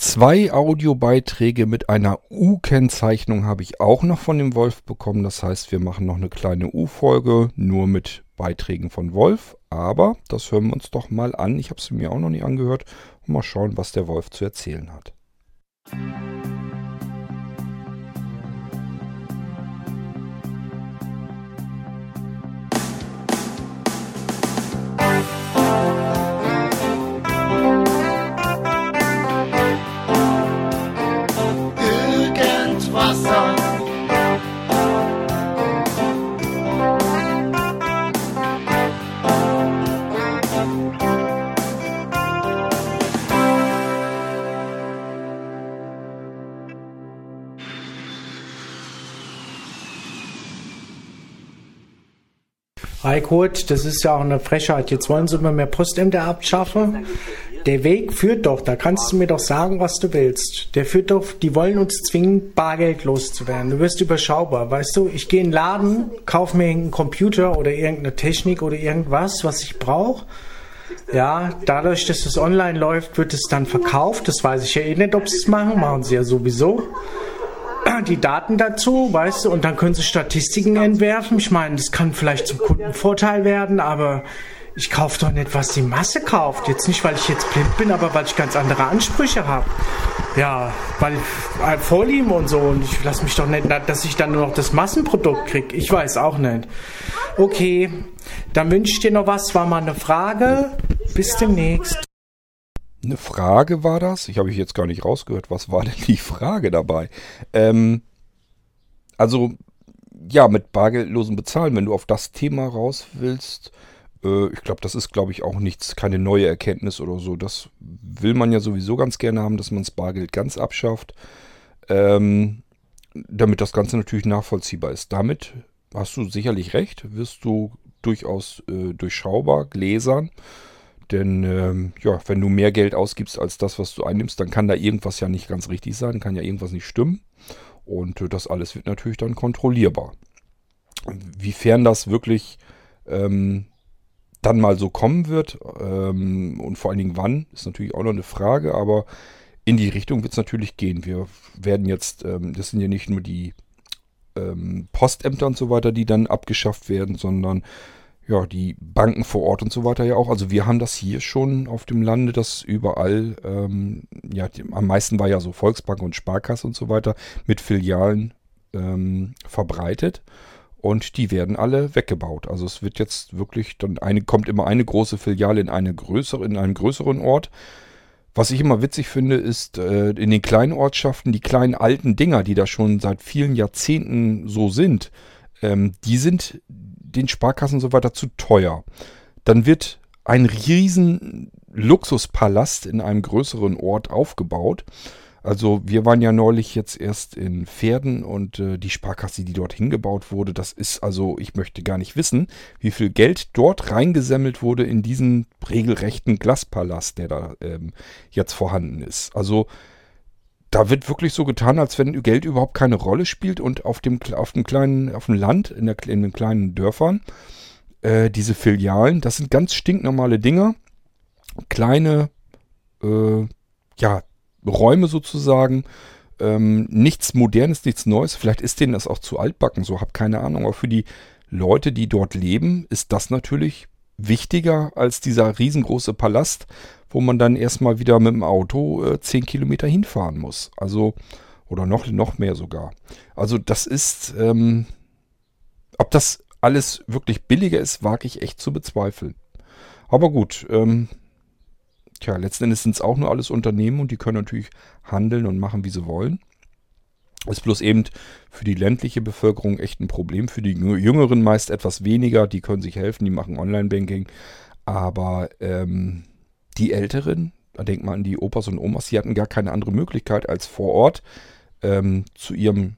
Zwei Audiobeiträge mit einer U-Kennzeichnung habe ich auch noch von dem Wolf bekommen. Das heißt, wir machen noch eine kleine U-Folge, nur mit Beiträgen von Wolf. Aber das hören wir uns doch mal an. Ich habe es mir auch noch nie angehört. Mal schauen, was der Wolf zu erzählen hat. Irgendwasser. Kurt, das ist ja auch eine Frechheit. Jetzt wollen sie immer mehr Postämter abschaffen. Der Weg führt doch, da kannst du mir doch sagen, was du willst. Der führt doch, die wollen uns zwingen, Bargeld loszuwerden. Du wirst überschaubar, weißt du? Ich gehe in den Laden, kaufe mir einen Computer oder irgendeine Technik oder irgendwas, was ich brauche. Ja, dadurch, dass es online läuft, wird es dann verkauft. Das weiß ich ja eh nicht, ob sie es machen. Machen sie ja sowieso die Daten dazu, weißt du, und dann können sie Statistiken entwerfen. Ich meine, das kann vielleicht zum Kundenvorteil werden, aber ich kaufe doch nicht, was die Masse kauft. Jetzt nicht, weil ich jetzt blind bin, aber weil ich ganz andere Ansprüche habe. Ja, weil äh, Vorlieben und so. Und ich lasse mich doch nicht, dass ich dann nur noch das Massenprodukt kriege. Ich weiß auch nicht. Okay, dann wünsche ich dir noch was. War mal eine Frage. Bis demnächst. Eine Frage war das? Ich habe jetzt gar nicht rausgehört. Was war denn die Frage dabei? Ähm, also, ja, mit bargeldlosem Bezahlen, wenn du auf das Thema raus willst, äh, ich glaube, das ist, glaube ich, auch nichts, keine neue Erkenntnis oder so. Das will man ja sowieso ganz gerne haben, dass man das Bargeld ganz abschafft, ähm, damit das Ganze natürlich nachvollziehbar ist. Damit hast du sicherlich recht, wirst du durchaus äh, durchschaubar, gläsern. Denn ähm, ja, wenn du mehr Geld ausgibst als das, was du einnimmst, dann kann da irgendwas ja nicht ganz richtig sein, kann ja irgendwas nicht stimmen. Und äh, das alles wird natürlich dann kontrollierbar. Wiefern das wirklich ähm, dann mal so kommen wird ähm, und vor allen Dingen wann, ist natürlich auch noch eine Frage, aber in die Richtung wird es natürlich gehen. Wir werden jetzt, ähm, das sind ja nicht nur die ähm, Postämter und so weiter, die dann abgeschafft werden, sondern ja, die Banken vor Ort und so weiter ja auch. Also wir haben das hier schon auf dem Lande, das überall, ähm, ja, die, am meisten war ja so Volksbank und Sparkasse und so weiter mit Filialen ähm, verbreitet. Und die werden alle weggebaut. Also es wird jetzt wirklich, dann eine, kommt immer eine große Filiale in eine größere, in einen größeren Ort. Was ich immer witzig finde, ist äh, in den kleinen Ortschaften, die kleinen alten Dinger, die da schon seit vielen Jahrzehnten so sind, ähm, die sind den Sparkassen so weiter zu teuer. Dann wird ein riesen Luxuspalast in einem größeren Ort aufgebaut. Also wir waren ja neulich jetzt erst in Pferden und äh, die Sparkasse, die dort hingebaut wurde, das ist also, ich möchte gar nicht wissen, wie viel Geld dort reingesammelt wurde in diesen regelrechten Glaspalast, der da ähm, jetzt vorhanden ist. Also da wird wirklich so getan, als wenn Geld überhaupt keine Rolle spielt und auf dem, auf dem kleinen, auf dem Land, in, der, in den kleinen Dörfern, äh, diese Filialen, das sind ganz stinknormale Dinger. Kleine, äh, ja, Räume sozusagen. Ähm, nichts Modernes, nichts Neues. Vielleicht ist denen das auch zu altbacken, so hab keine Ahnung. Aber für die Leute, die dort leben, ist das natürlich wichtiger als dieser riesengroße Palast, wo man dann erstmal wieder mit dem Auto äh, 10 Kilometer hinfahren muss. Also, oder noch, noch mehr sogar. Also das ist, ähm, ob das alles wirklich billiger ist, wage ich echt zu bezweifeln. Aber gut, ähm, tja, letzten Endes sind es auch nur alles Unternehmen und die können natürlich handeln und machen, wie sie wollen. Ist bloß eben für die ländliche Bevölkerung echt ein Problem. Für die Jüngeren meist etwas weniger. Die können sich helfen, die machen Online-Banking. Aber ähm, die Älteren, da denkt man an die Opas und Omas, die hatten gar keine andere Möglichkeit, als vor Ort ähm, zu ihrem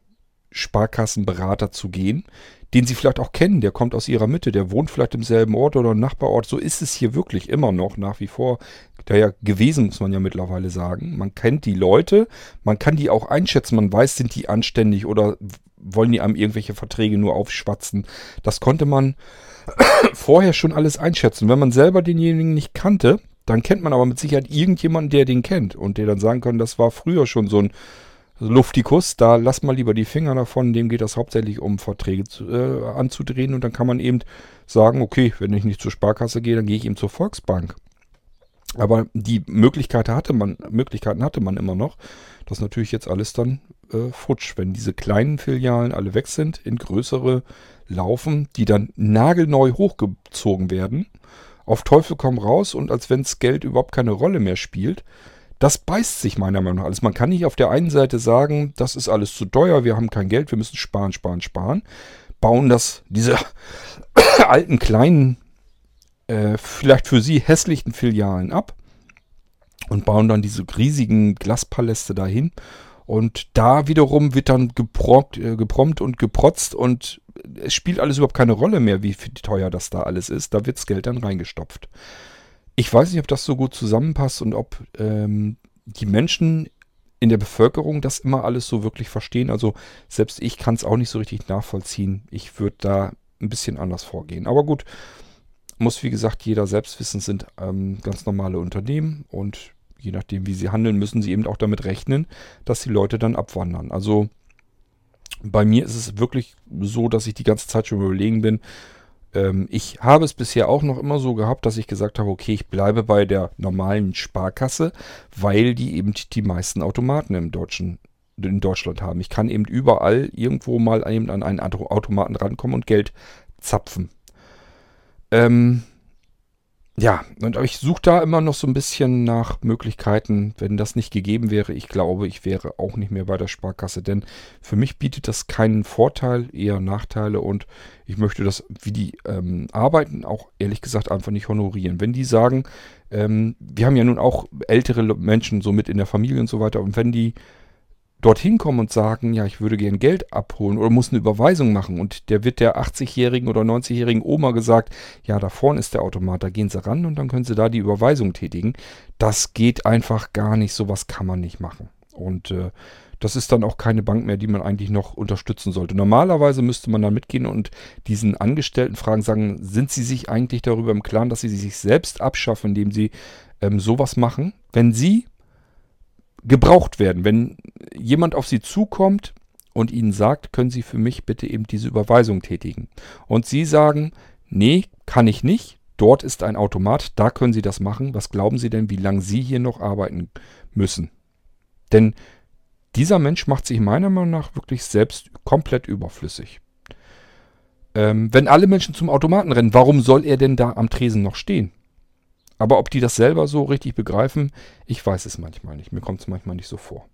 Sparkassenberater zu gehen, den sie vielleicht auch kennen, der kommt aus ihrer Mitte, der wohnt vielleicht im selben Ort oder Nachbarort. So ist es hier wirklich immer noch nach wie vor. Daher gewesen, muss man ja mittlerweile sagen. Man kennt die Leute, man kann die auch einschätzen, man weiß, sind die anständig oder wollen die einem irgendwelche Verträge nur aufschwatzen. Das konnte man vorher schon alles einschätzen. Wenn man selber denjenigen nicht kannte, dann kennt man aber mit Sicherheit irgendjemanden, der den kennt und der dann sagen kann, das war früher schon so ein Luftikus, da lass mal lieber die Finger davon, dem geht das hauptsächlich um Verträge zu, äh, anzudrehen und dann kann man eben sagen, okay, wenn ich nicht zur Sparkasse gehe, dann gehe ich eben zur Volksbank. Aber die Möglichkeit hatte man, Möglichkeiten hatte man immer noch. Das ist natürlich jetzt alles dann äh, futsch, wenn diese kleinen Filialen alle weg sind, in größere laufen, die dann nagelneu hochgezogen werden, auf Teufel komm raus und als wenns Geld überhaupt keine Rolle mehr spielt. Das beißt sich meiner Meinung nach alles. Man kann nicht auf der einen Seite sagen, das ist alles zu teuer, wir haben kein Geld, wir müssen sparen, sparen, sparen. Bauen das, diese alten kleinen, äh, vielleicht für sie hässlichen Filialen ab und bauen dann diese riesigen Glaspaläste dahin. Und da wiederum wird dann geprompt, äh, geprompt und geprotzt und es spielt alles überhaupt keine Rolle mehr, wie teuer das da alles ist. Da wird das Geld dann reingestopft. Ich weiß nicht, ob das so gut zusammenpasst und ob ähm, die Menschen in der Bevölkerung das immer alles so wirklich verstehen. Also selbst ich kann es auch nicht so richtig nachvollziehen. Ich würde da ein bisschen anders vorgehen. Aber gut, muss wie gesagt jeder selbst wissen, sind ähm, ganz normale Unternehmen und je nachdem, wie sie handeln, müssen sie eben auch damit rechnen, dass die Leute dann abwandern. Also bei mir ist es wirklich so, dass ich die ganze Zeit schon überlegen bin. Ähm, ich habe es bisher auch noch immer so gehabt, dass ich gesagt habe, okay, ich bleibe bei der normalen Sparkasse, weil die eben die meisten Automaten im deutschen in Deutschland haben. Ich kann eben überall irgendwo mal eben an einen Automaten rankommen und Geld zapfen. Ähm, ja, und ich suche da immer noch so ein bisschen nach Möglichkeiten, wenn das nicht gegeben wäre. Ich glaube, ich wäre auch nicht mehr bei der Sparkasse, denn für mich bietet das keinen Vorteil, eher Nachteile und ich möchte das, wie die ähm, arbeiten, auch ehrlich gesagt einfach nicht honorieren. Wenn die sagen, ähm, wir haben ja nun auch ältere Menschen so mit in der Familie und so weiter und wenn die dorthin kommen und sagen, ja, ich würde gern Geld abholen oder muss eine Überweisung machen und der wird der 80-jährigen oder 90-jährigen Oma gesagt, ja, da vorne ist der Automat, da gehen Sie ran und dann können Sie da die Überweisung tätigen. Das geht einfach gar nicht, sowas kann man nicht machen. Und äh, das ist dann auch keine Bank mehr, die man eigentlich noch unterstützen sollte. Normalerweise müsste man dann mitgehen und diesen Angestellten fragen, sagen, sind sie sich eigentlich darüber im Klaren, dass sie sich selbst abschaffen, indem sie ähm, sowas machen? Wenn sie gebraucht werden. Wenn jemand auf Sie zukommt und Ihnen sagt, können Sie für mich bitte eben diese Überweisung tätigen. Und Sie sagen, nee, kann ich nicht. Dort ist ein Automat, da können Sie das machen. Was glauben Sie denn, wie lange Sie hier noch arbeiten müssen? Denn dieser Mensch macht sich meiner Meinung nach wirklich selbst komplett überflüssig. Ähm, wenn alle Menschen zum Automaten rennen, warum soll er denn da am Tresen noch stehen? Aber ob die das selber so richtig begreifen, ich weiß es manchmal nicht. Mir kommt es manchmal nicht so vor.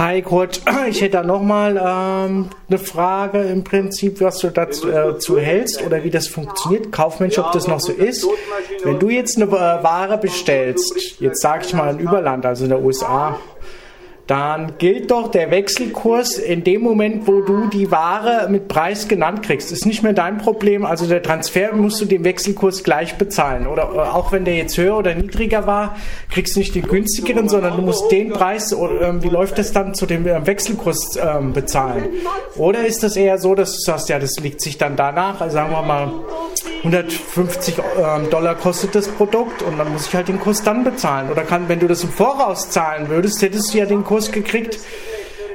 Hi Kurt, ich hätte da nochmal ähm, eine Frage im Prinzip, was du dazu äh, hältst oder wie das funktioniert. Kaufmensch, ob das noch so ist. Wenn du jetzt eine äh, Ware bestellst, jetzt sage ich mal in Überland, also in der USA, dann gilt doch der Wechselkurs in dem Moment, wo du die Ware mit Preis genannt kriegst. Ist nicht mehr dein Problem. Also der Transfer musst du den Wechselkurs gleich bezahlen. Oder auch wenn der jetzt höher oder niedriger war, kriegst du nicht den günstigeren, sondern du musst den Preis, oder, wie läuft das dann zu dem äh, Wechselkurs ähm, bezahlen? Oder ist das eher so, dass du sagst, ja, das liegt sich dann danach, also sagen wir mal 150 ähm, Dollar kostet das Produkt und dann muss ich halt den Kurs dann bezahlen. Oder kann, wenn du das im Voraus zahlen würdest, hättest du ja den Kurs Kurs gekriegt,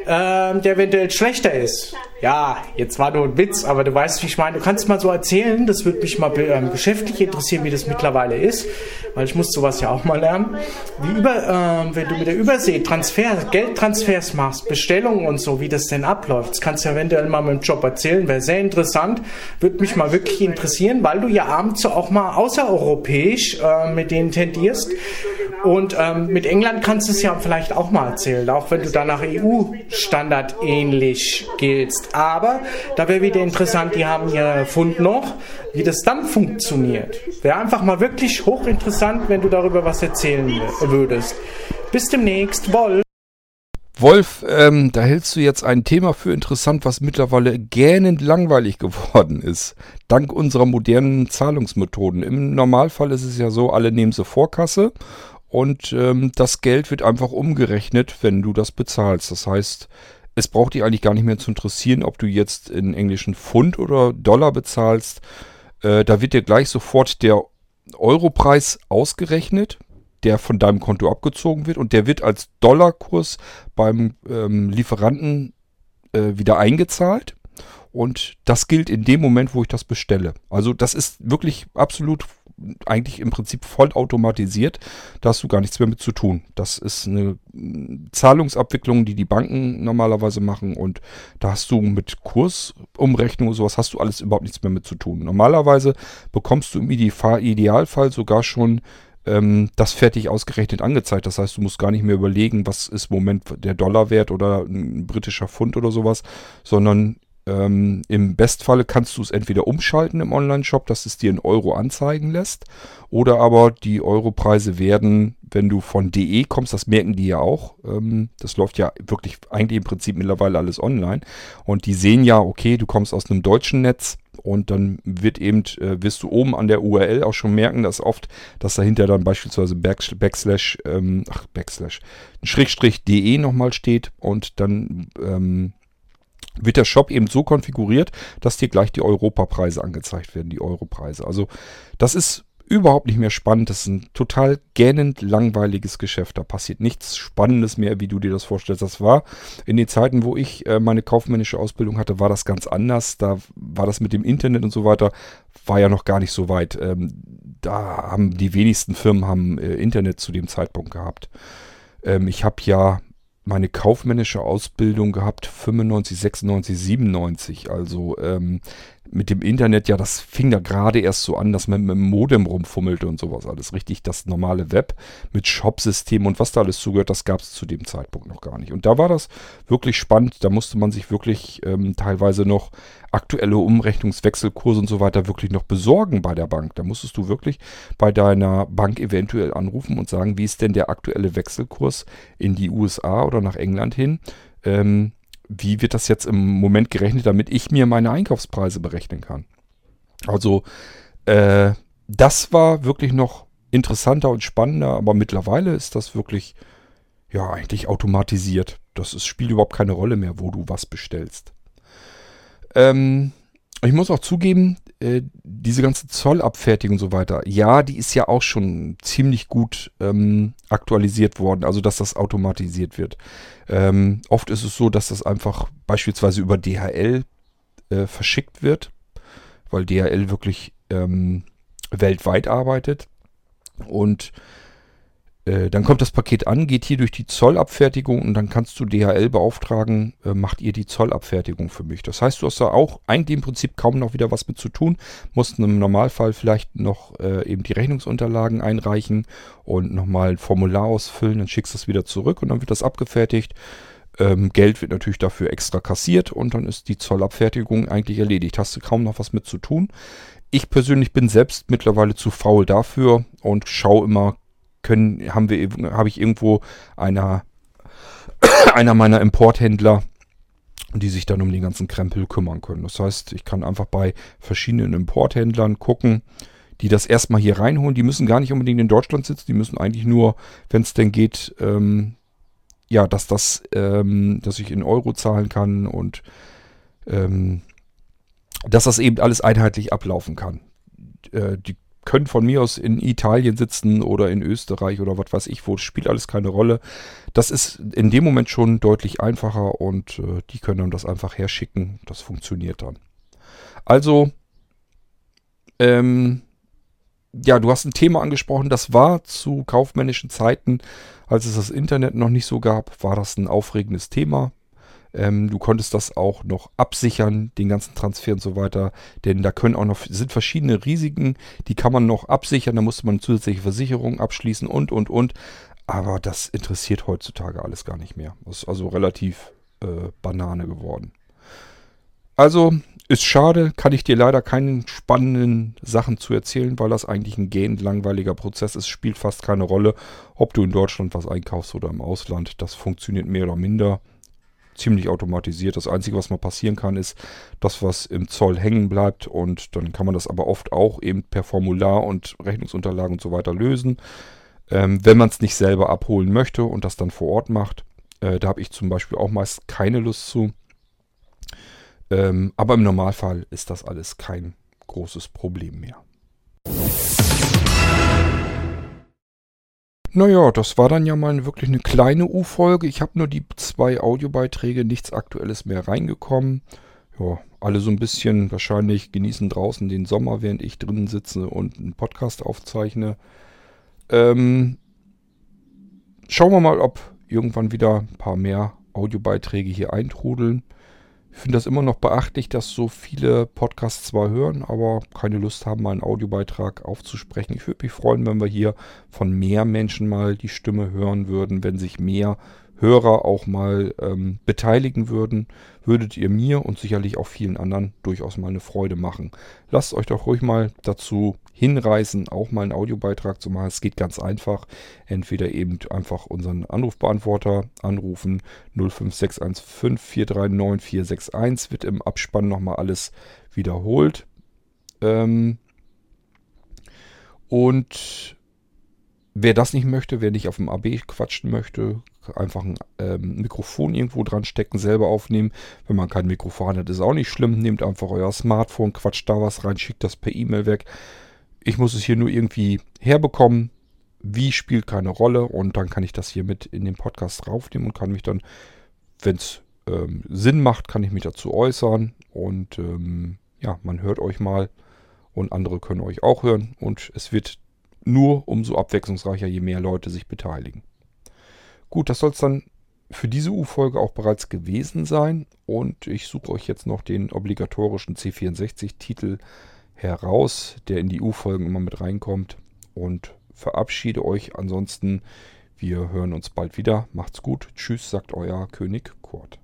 ähm, der eventuell schlechter ist. Ja, jetzt war nur ein Witz, aber du weißt, wie ich meine. Du kannst mal so erzählen, das würde mich mal ähm, geschäftlich interessieren, wie das mittlerweile ist, weil ich muss sowas ja auch mal lernen. Wie über, ähm, wenn du mit der Übersee Transfer, Geldtransfers machst, Bestellungen und so, wie das denn abläuft. Das kannst du eventuell mal mit dem Job erzählen, wäre sehr interessant, würde mich mal wirklich interessieren, weil du ja abends auch mal außereuropäisch äh, mit denen tendierst. Und ähm, mit England kannst du es ja vielleicht auch mal erzählen, auch wenn du da nach EU-Standard ähnlich giltst. Aber da wäre wieder interessant, die haben hier Fund noch, wie das dann funktioniert. Wäre einfach mal wirklich hochinteressant, wenn du darüber was erzählen würdest. Bis demnächst, Wolf. Wolf, ähm, da hältst du jetzt ein Thema für interessant, was mittlerweile gähnend langweilig geworden ist. Dank unserer modernen Zahlungsmethoden. Im Normalfall ist es ja so, alle nehmen sie Vorkasse und ähm, das Geld wird einfach umgerechnet, wenn du das bezahlst. Das heißt, es braucht dich eigentlich gar nicht mehr zu interessieren, ob du jetzt in englischen Pfund oder Dollar bezahlst. Äh, da wird dir gleich sofort der Europreis ausgerechnet, der von deinem Konto abgezogen wird und der wird als Dollarkurs beim ähm, Lieferanten äh, wieder eingezahlt. Und das gilt in dem Moment, wo ich das bestelle. Also das ist wirklich absolut eigentlich im Prinzip voll automatisiert. Da hast du gar nichts mehr mit zu tun. Das ist eine Zahlungsabwicklung, die die Banken normalerweise machen. Und da hast du mit Kursumrechnung und sowas hast du alles überhaupt nichts mehr mit zu tun. Normalerweise bekommst du im Idealfall sogar schon ähm, das fertig ausgerechnet angezeigt. Das heißt, du musst gar nicht mehr überlegen, was ist im Moment der Dollarwert oder ein britischer Pfund oder sowas, sondern ähm, Im Bestfalle kannst du es entweder umschalten im Online-Shop, dass es dir in Euro anzeigen lässt, oder aber die Europreise werden, wenn du von DE kommst, das merken die ja auch. Ähm, das läuft ja wirklich eigentlich im Prinzip mittlerweile alles online. Und die sehen ja, okay, du kommst aus einem deutschen Netz und dann wird eben, äh, wirst du oben an der URL auch schon merken, dass oft, dass dahinter dann beispielsweise Backslash, ähm, ach, Backslash, Schrägstrich DE nochmal steht und dann ähm, wird der Shop eben so konfiguriert, dass dir gleich die Europapreise angezeigt werden, die Europreise. Also das ist überhaupt nicht mehr spannend. Das ist ein total gähnend langweiliges Geschäft. Da passiert nichts Spannendes mehr, wie du dir das vorstellst. Das war in den Zeiten, wo ich äh, meine kaufmännische Ausbildung hatte, war das ganz anders. Da war das mit dem Internet und so weiter, war ja noch gar nicht so weit. Ähm, da haben die wenigsten Firmen haben äh, Internet zu dem Zeitpunkt gehabt. Ähm, ich habe ja meine kaufmännische Ausbildung gehabt, 95, 96, 97. Also ähm, mit dem Internet, ja, das fing da gerade erst so an, dass man mit dem Modem rumfummelte und sowas alles. Richtig, das normale Web mit Shop-System und was da alles zugehört, das gab es zu dem Zeitpunkt noch gar nicht. Und da war das wirklich spannend. Da musste man sich wirklich ähm, teilweise noch aktuelle Umrechnungswechselkurse und so weiter wirklich noch besorgen bei der Bank. Da musstest du wirklich bei deiner Bank eventuell anrufen und sagen, wie ist denn der aktuelle Wechselkurs in die USA oder nach England hin? Ähm, wie wird das jetzt im Moment gerechnet, damit ich mir meine Einkaufspreise berechnen kann? Also, äh, das war wirklich noch interessanter und spannender, aber mittlerweile ist das wirklich, ja, eigentlich automatisiert. Das ist, spielt überhaupt keine Rolle mehr, wo du was bestellst. Ähm, ich muss auch zugeben, äh, diese ganze Zollabfertigung und so weiter, ja, die ist ja auch schon ziemlich gut ähm, aktualisiert worden, also dass das automatisiert wird. Ähm, oft ist es so, dass das einfach beispielsweise über DHL äh, verschickt wird, weil DHL wirklich ähm, weltweit arbeitet und äh, dann kommt das Paket an, geht hier durch die Zollabfertigung und dann kannst du DHL beauftragen, äh, macht ihr die Zollabfertigung für mich. Das heißt, du hast da auch eigentlich im Prinzip kaum noch wieder was mit zu tun, musst im Normalfall vielleicht noch äh, eben die Rechnungsunterlagen einreichen und nochmal ein Formular ausfüllen, dann schickst du es wieder zurück und dann wird das abgefertigt. Ähm, Geld wird natürlich dafür extra kassiert und dann ist die Zollabfertigung eigentlich erledigt. Hast du kaum noch was mit zu tun. Ich persönlich bin selbst mittlerweile zu faul dafür und schaue immer können, haben wir, habe ich irgendwo einer, einer meiner Importhändler, die sich dann um den ganzen Krempel kümmern können. Das heißt, ich kann einfach bei verschiedenen Importhändlern gucken, die das erstmal hier reinholen. Die müssen gar nicht unbedingt in Deutschland sitzen, die müssen eigentlich nur, wenn es denn geht, ähm, ja, dass das, ähm, dass ich in Euro zahlen kann und ähm, dass das eben alles einheitlich ablaufen kann. Äh, die können von mir aus in Italien sitzen oder in Österreich oder was weiß ich wo. Spielt alles keine Rolle. Das ist in dem Moment schon deutlich einfacher und äh, die können dann das einfach herschicken. Das funktioniert dann. Also, ähm, ja, du hast ein Thema angesprochen, das war zu kaufmännischen Zeiten, als es das Internet noch nicht so gab, war das ein aufregendes Thema. Ähm, du konntest das auch noch absichern, den ganzen Transfer und so weiter. Denn da können auch noch, sind verschiedene Risiken, die kann man noch absichern. Da musste man zusätzliche Versicherungen abschließen und, und, und. Aber das interessiert heutzutage alles gar nicht mehr. Das ist also relativ äh, Banane geworden. Also ist schade, kann ich dir leider keine spannenden Sachen zu erzählen, weil das eigentlich ein gähnend langweiliger Prozess ist. Spielt fast keine Rolle, ob du in Deutschland was einkaufst oder im Ausland. Das funktioniert mehr oder minder ziemlich automatisiert. Das Einzige, was mal passieren kann, ist das, was im Zoll hängen bleibt. Und dann kann man das aber oft auch eben per Formular und Rechnungsunterlagen und so weiter lösen. Ähm, wenn man es nicht selber abholen möchte und das dann vor Ort macht. Äh, da habe ich zum Beispiel auch meist keine Lust zu. Ähm, aber im Normalfall ist das alles kein großes Problem mehr. Naja, das war dann ja mal wirklich eine kleine U-Folge. Ich habe nur die zwei Audiobeiträge, nichts Aktuelles mehr reingekommen. Ja, alle so ein bisschen wahrscheinlich genießen draußen den Sommer, während ich drinnen sitze und einen Podcast aufzeichne. Ähm, schauen wir mal, ob irgendwann wieder ein paar mehr Audiobeiträge hier eintrudeln. Ich finde das immer noch beachtlich, dass so viele Podcasts zwar hören, aber keine Lust haben, mal einen Audiobeitrag aufzusprechen. Ich würde mich freuen, wenn wir hier von mehr Menschen mal die Stimme hören würden, wenn sich mehr Hörer auch mal ähm, beteiligen würden, würdet ihr mir und sicherlich auch vielen anderen durchaus mal eine Freude machen. Lasst euch doch ruhig mal dazu hinreißen, auch mal einen Audiobeitrag zu machen. Es geht ganz einfach. Entweder eben einfach unseren Anrufbeantworter anrufen 05615 439 461 wird im Abspann nochmal alles wiederholt. Ähm und wer das nicht möchte, wer nicht auf dem AB quatschen möchte, einfach ein ähm, Mikrofon irgendwo dran stecken, selber aufnehmen. Wenn man kein Mikrofon hat, ist auch nicht schlimm. Nehmt einfach euer Smartphone, quatscht da was rein, schickt das per E-Mail weg. Ich muss es hier nur irgendwie herbekommen. Wie spielt keine Rolle und dann kann ich das hier mit in den Podcast draufnehmen und kann mich dann, wenn es ähm, Sinn macht, kann ich mich dazu äußern und ähm, ja, man hört euch mal und andere können euch auch hören und es wird nur umso abwechslungsreicher, je mehr Leute sich beteiligen. Gut, das soll es dann für diese U-Folge auch bereits gewesen sein. Und ich suche euch jetzt noch den obligatorischen C64-Titel heraus, der in die U-Folgen immer mit reinkommt. Und verabschiede euch. Ansonsten, wir hören uns bald wieder. Macht's gut. Tschüss, sagt euer König Kurt.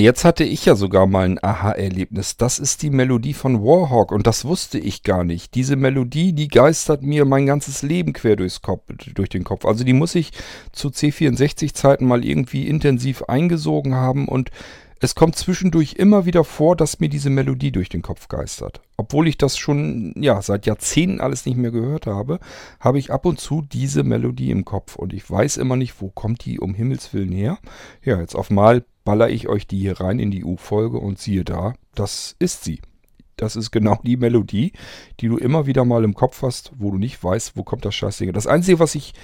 Jetzt hatte ich ja sogar mal ein Aha-Erlebnis. Das ist die Melodie von Warhawk und das wusste ich gar nicht. Diese Melodie, die geistert mir mein ganzes Leben quer durchs Kopf, durch den Kopf. Also die muss ich zu C64-Zeiten mal irgendwie intensiv eingesogen haben und es kommt zwischendurch immer wieder vor, dass mir diese Melodie durch den Kopf geistert. Obwohl ich das schon ja seit Jahrzehnten alles nicht mehr gehört habe, habe ich ab und zu diese Melodie im Kopf und ich weiß immer nicht, wo kommt die um Himmels willen her. Ja, jetzt auf mal baller ich euch die hier rein in die U-Folge und siehe da, das ist sie. Das ist genau die Melodie, die du immer wieder mal im Kopf hast, wo du nicht weißt, wo kommt das Scheißding. Das Einzige, was ich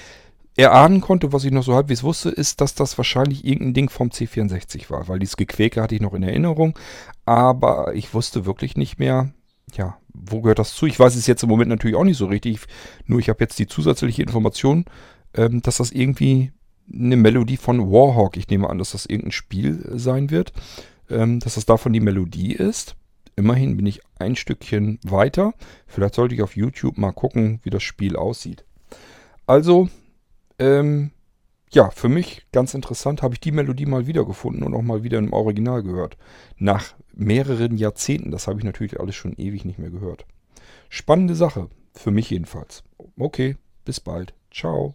erahnen konnte, was ich noch so halbwegs wusste, ist, dass das wahrscheinlich irgendein Ding vom C64 war, weil dieses Gequäke hatte ich noch in Erinnerung, aber ich wusste wirklich nicht mehr, ja, wo gehört das zu? Ich weiß es jetzt im Moment natürlich auch nicht so richtig, nur ich habe jetzt die zusätzliche Information, ähm, dass das irgendwie eine Melodie von Warhawk, ich nehme an, dass das irgendein Spiel sein wird, ähm, dass das davon die Melodie ist. Immerhin bin ich ein Stückchen weiter. Vielleicht sollte ich auf YouTube mal gucken, wie das Spiel aussieht. Also, ähm, ja, für mich ganz interessant, habe ich die Melodie mal wiedergefunden und auch mal wieder im Original gehört. Nach mehreren Jahrzehnten, das habe ich natürlich alles schon ewig nicht mehr gehört. Spannende Sache, für mich jedenfalls. Okay, bis bald. Ciao.